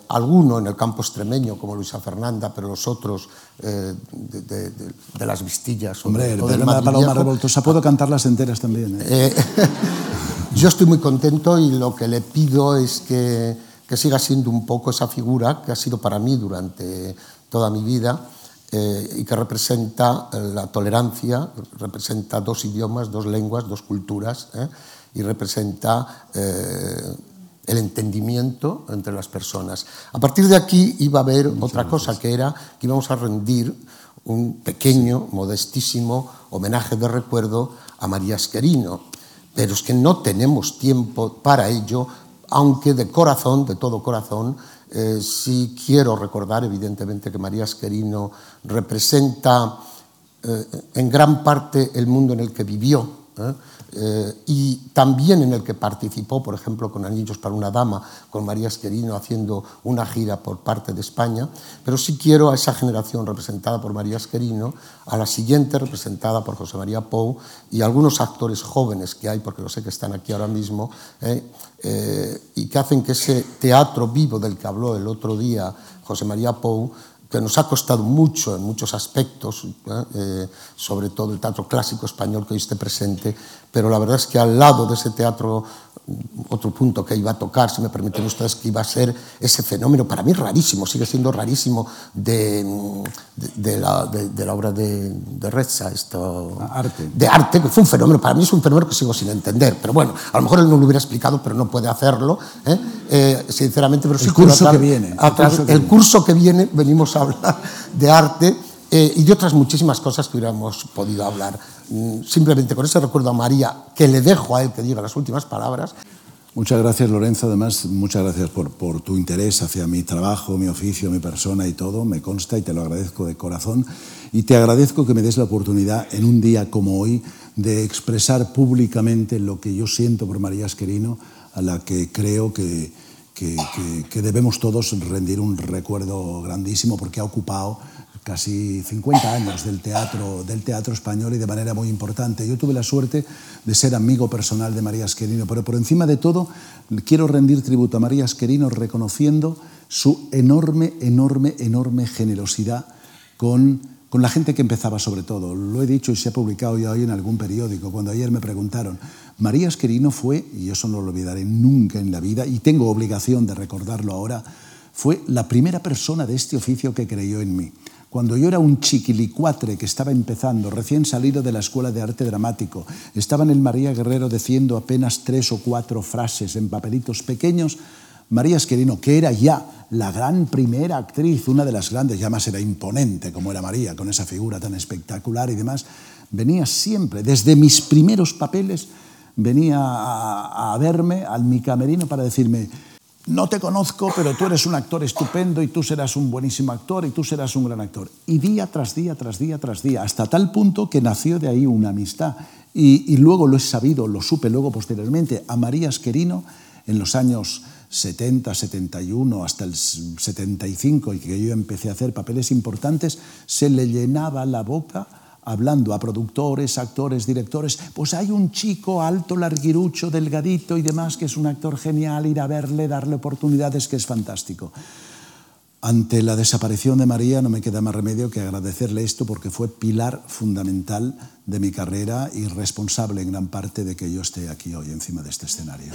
alguno en el campo extremeño, como Luisa Fernanda, pero los otros de, las vistillas. Hombre, el de la Paloma Revoltosa, puedo cantarlas enteras también. <laughs> Yo estoy muy contento y lo que le pido es que, que siga siendo un poco esa figura que ha sido para mí durante toda mi vida eh, y que representa eh, la tolerancia, representa dos idiomas, dos lenguas, dos culturas eh, y representa eh, el entendimiento entre las personas. A partir de aquí iba a haber Muchas otra gracias. cosa que era que íbamos a rendir un pequeño, modestísimo homenaje de recuerdo a María Esquerino, pero es que no tenemos tiempo para ello, aunque de corazón, de todo corazón, eh, sí quiero recordar, evidentemente, que María Esquerino representa eh, en gran parte el mundo en el que vivió. ¿eh? Eh, y también en el que participó, por ejemplo, con Anillos para una Dama, con María Esquerino haciendo una gira por parte de España, pero sí quiero a esa generación representada por María Esquerino, a la siguiente representada por José María Pou y algunos actores jóvenes que hay, porque lo sé que están aquí ahora mismo, y que hacen que ese teatro vivo del que habló el otro día José María Pou que nos ha costado mucho en muchos aspectos, ¿eh? Sobre todo el teatro clásico español que hoy esté presente, pero la verdad es que al lado de ese teatro otro punto que iba a tocar, si me permiten ustedes, que iba a ser ese fenómeno, para mí rarísimo, sigue siendo rarísimo, de, de, de, la, de la, obra de, de Rezza, esto, arte. de arte, que fue un fenómeno, para mí es un fenómeno que sigo sin entender, pero bueno, a lo mejor él no lo hubiera explicado, pero no puede hacerlo, ¿eh? Eh, sinceramente, pero el sí curso que viene. El, curso que, el curso que viene venimos a hablar de arte eh, y de otras muchísimas cosas que hubiéramos podido hablar. Mm, simplemente con ese recuerdo a María, que le dejo a él que diga las últimas palabras. Muchas gracias, Lorenzo. Además, muchas gracias por, por, tu interés hacia mi trabajo, mi oficio, mi persona y todo. Me consta y te lo agradezco de corazón. Y te agradezco que me des la oportunidad en un día como hoy de expresar públicamente lo que yo siento por María Esquerino, a la que creo que, que, que, que debemos todos rendir un recuerdo grandísimo porque ha ocupado casi 50 años del teatro, del teatro español y de manera muy importante. Yo tuve la suerte de ser amigo personal de María Esquerino, pero por encima de todo quiero rendir tributo a María Esquerino reconociendo su enorme, enorme, enorme generosidad con con la gente que empezaba sobre todo. Lo he dicho y se ha publicado ya hoy en algún periódico, cuando ayer me preguntaron, María Esquerino fue, y eso no lo olvidaré nunca en la vida, y tengo obligación de recordarlo ahora, fue la primera persona de este oficio que creyó en mí. Cuando yo era un chiquilicuatre que estaba empezando, recién salido de la escuela de arte dramático, estaba en el María Guerrero diciendo apenas tres o cuatro frases en papelitos pequeños, María Esquerino, que era ya la gran primera actriz, una de las grandes, ya más era imponente como era María, con esa figura tan espectacular y demás, venía siempre, desde mis primeros papeles, venía a, verme al mi camerino para decirme, no te conozco, pero tú eres un actor estupendo y tú serás un buenísimo actor y tú serás un gran actor. Y día tras día, tras día, tras día, hasta tal punto que nació de ahí una amistad. Y, y luego lo he sabido, lo supe luego posteriormente, a María Esquerino en los años 70, 71 hasta el 75 y que yo empecé a hacer papeles importantes, se le llenaba la boca hablando a productores, actores, directores, pues hay un chico alto, larguirucho, delgadito y demás, que es un actor genial, ir a verle, darle oportunidades, que es fantástico. Ante la desaparición de María no me queda más remedio que agradecerle esto porque fue pilar fundamental de mi carrera y responsable en gran parte de que yo esté aquí hoy encima de este escenario.